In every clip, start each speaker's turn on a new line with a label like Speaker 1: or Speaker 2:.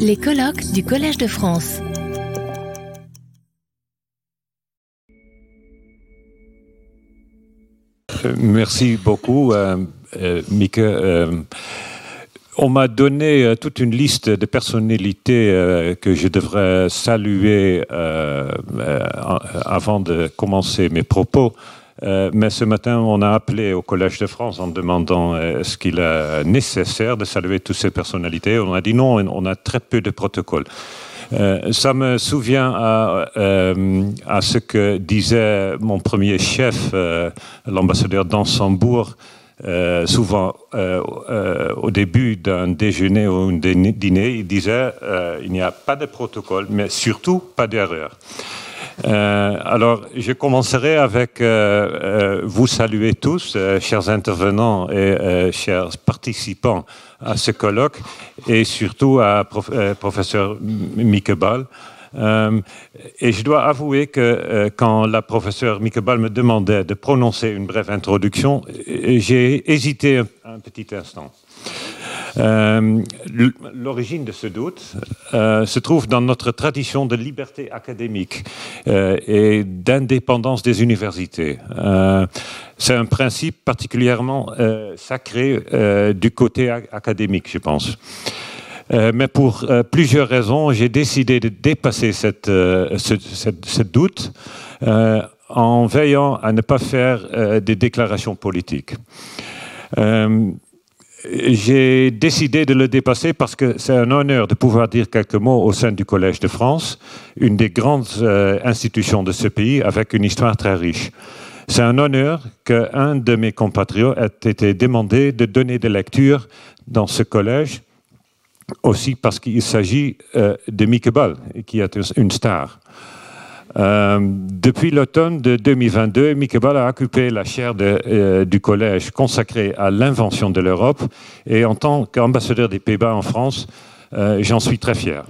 Speaker 1: Les colloques du Collège de France.
Speaker 2: Merci beaucoup, euh, euh, Mike. Euh, on m'a donné euh, toute une liste de personnalités euh, que je devrais saluer euh, euh, avant de commencer mes propos. Euh, mais ce matin, on a appelé au Collège de France en demandant euh, est-ce qu'il est nécessaire de saluer toutes ces personnalités. On a dit non, on a très peu de protocoles. Euh, ça me souvient à, euh, ce que disait mon premier chef, euh, l'ambassadeur d'Ansembourg, euh, souvent euh, euh, au début d'un déjeuner ou d'un dîner, il disait il n'y a pas de protocole, mais surtout pas d'erreur. Euh, alors, je commencerai avec euh, euh, vous saluer tous, chers intervenants et chers participants à ce colloque, et surtout à prof, professeur Mieke Ball. et je dois avouer que quand la professeure Mieke Ball me demandait de prononcer une brève introduction, j'ai hésité un petit instant. Euh, L'origine de ce doute euh, se trouve dans notre tradition de liberté académique euh, et d'indépendance des universités. C'est un principe particulièrement sacré du côté académique, je pense. Euh, mais pour euh, plusieurs raisons, j'ai décidé de dépasser cette, euh, ce, cette, ce, doute en veillant à ne pas faire des déclarations politiques. J'ai décidé de le dépasser parce que c'est un honneur de pouvoir dire quelques mots au sein du Collège de France, une des grandes euh, institutions de ce pays avec une histoire très riche. C'est un honneur qu'un de mes compatriotes ait été demandé de donner des lectures dans ce collège, aussi parce qu'il s'agit euh, de Mieke Ball, qui est une star. Euh, depuis l'automne de 2022, Mieke Ball a occupé la chaire euh, du collège consacrée à l'invention de l'Europe et en tant qu'ambassadeur des Pays-Bas en France, euh, j'en suis très fier.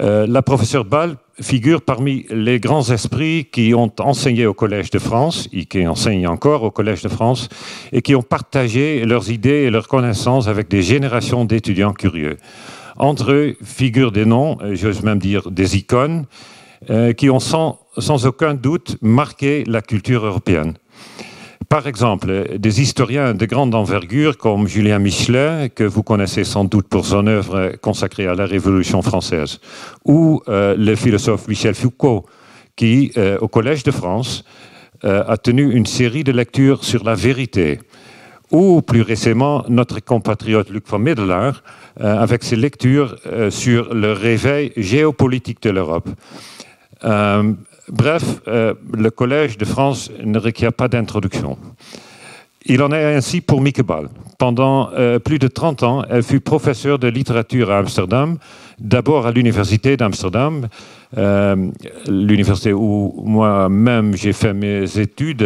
Speaker 2: La professeure Ball figure parmi les grands esprits qui ont enseigné au Collège de France et qui enseignent encore au Collège de France et qui ont partagé leurs idées et leurs connaissances avec des générations d'étudiants curieux. Entre eux figurent des noms, j'ose même dire des icônes, euh, qui ont sans, aucun doute marqué la culture européenne. Par exemple, des historiens de grande envergure comme Julien Michelet, que vous connaissez sans doute pour son œuvre consacrée à la Révolution française, ou euh, le philosophe Michel Foucault, qui, euh, au Collège de France, a tenu une série de lectures sur la vérité, ou plus récemment notre compatriote Luc von Middelaar, avec ses lectures sur le réveil géopolitique de l'Europe. Euh, bref, euh, le Collège de France ne requiert pas d'introduction. Il en est ainsi pour Mieke Ball. Pendant euh, plus de 30 ans, elle fut professeure de littérature à Amsterdam, d'abord à l'université d'Amsterdam, l'université où moi-même j'ai fait mes études,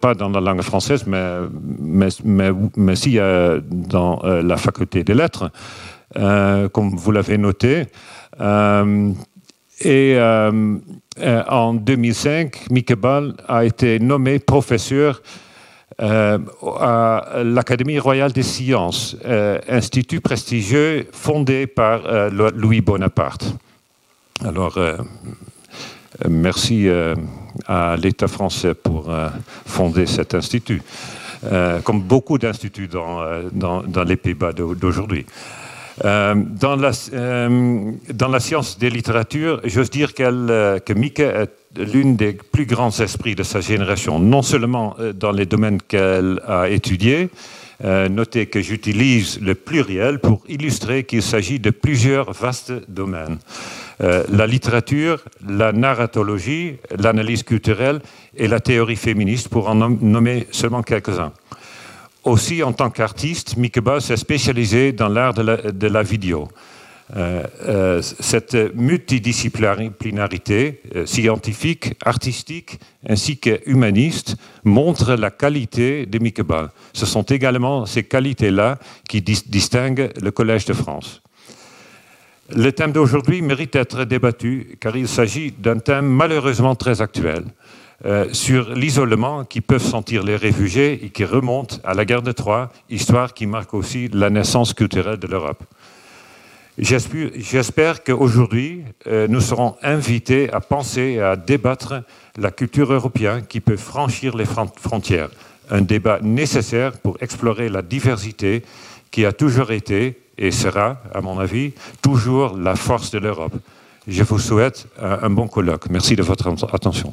Speaker 2: pas dans la langue française, mais, mais, mais, mais si dans la faculté des lettres, comme vous l'avez noté. Et euh, euh, en 2005, Mieke Ball a été nommé professeur euh, à l'Académie royale des sciences, institut prestigieux fondé par Louis Bonaparte. Alors, merci à l'État français pour fonder cet institut, comme beaucoup d'instituts dans, dans, les Pays-Bas d'aujourd'hui. Euh, dans, la, euh, dans, la, science des littératures, j'ose dire qu euh, que Mieke est l'une des plus grands esprits de sa génération, non seulement dans les domaines qu'elle a étudiés, notez que j'utilise le pluriel pour illustrer qu'il s'agit de plusieurs vastes domaines. la littérature, la narratologie, l'analyse culturelle et la théorie féministe, pour en nommer seulement quelques-uns. Aussi, en tant qu'artiste, Mieke Ball s'est spécialisé dans l'art de, la vidéo. Euh, euh, cette multidisciplinarité euh, scientifique, artistique ainsi que humaniste montre la qualité de Mieke. Ce sont également ces qualités-là qui dis distinguent le Collège de France. Le thème d'aujourd'hui mérite d'être débattu car il s'agit d'un thème malheureusement très actuel euh, sur l'isolement qui peuvent sentir les réfugiés et qui remonte à la guerre de Troie, histoire qui marque aussi la naissance culturelle de l'Europe. J'espère qu'aujourd'hui, euh, nous serons invités à penser et à débattre la culture européenne qui peut franchir les frontières. Un débat nécessaire pour explorer la diversité qui a toujours été et sera, à mon avis, toujours la force de l'Europe. Je vous souhaite un bon colloque. Merci de votre attention.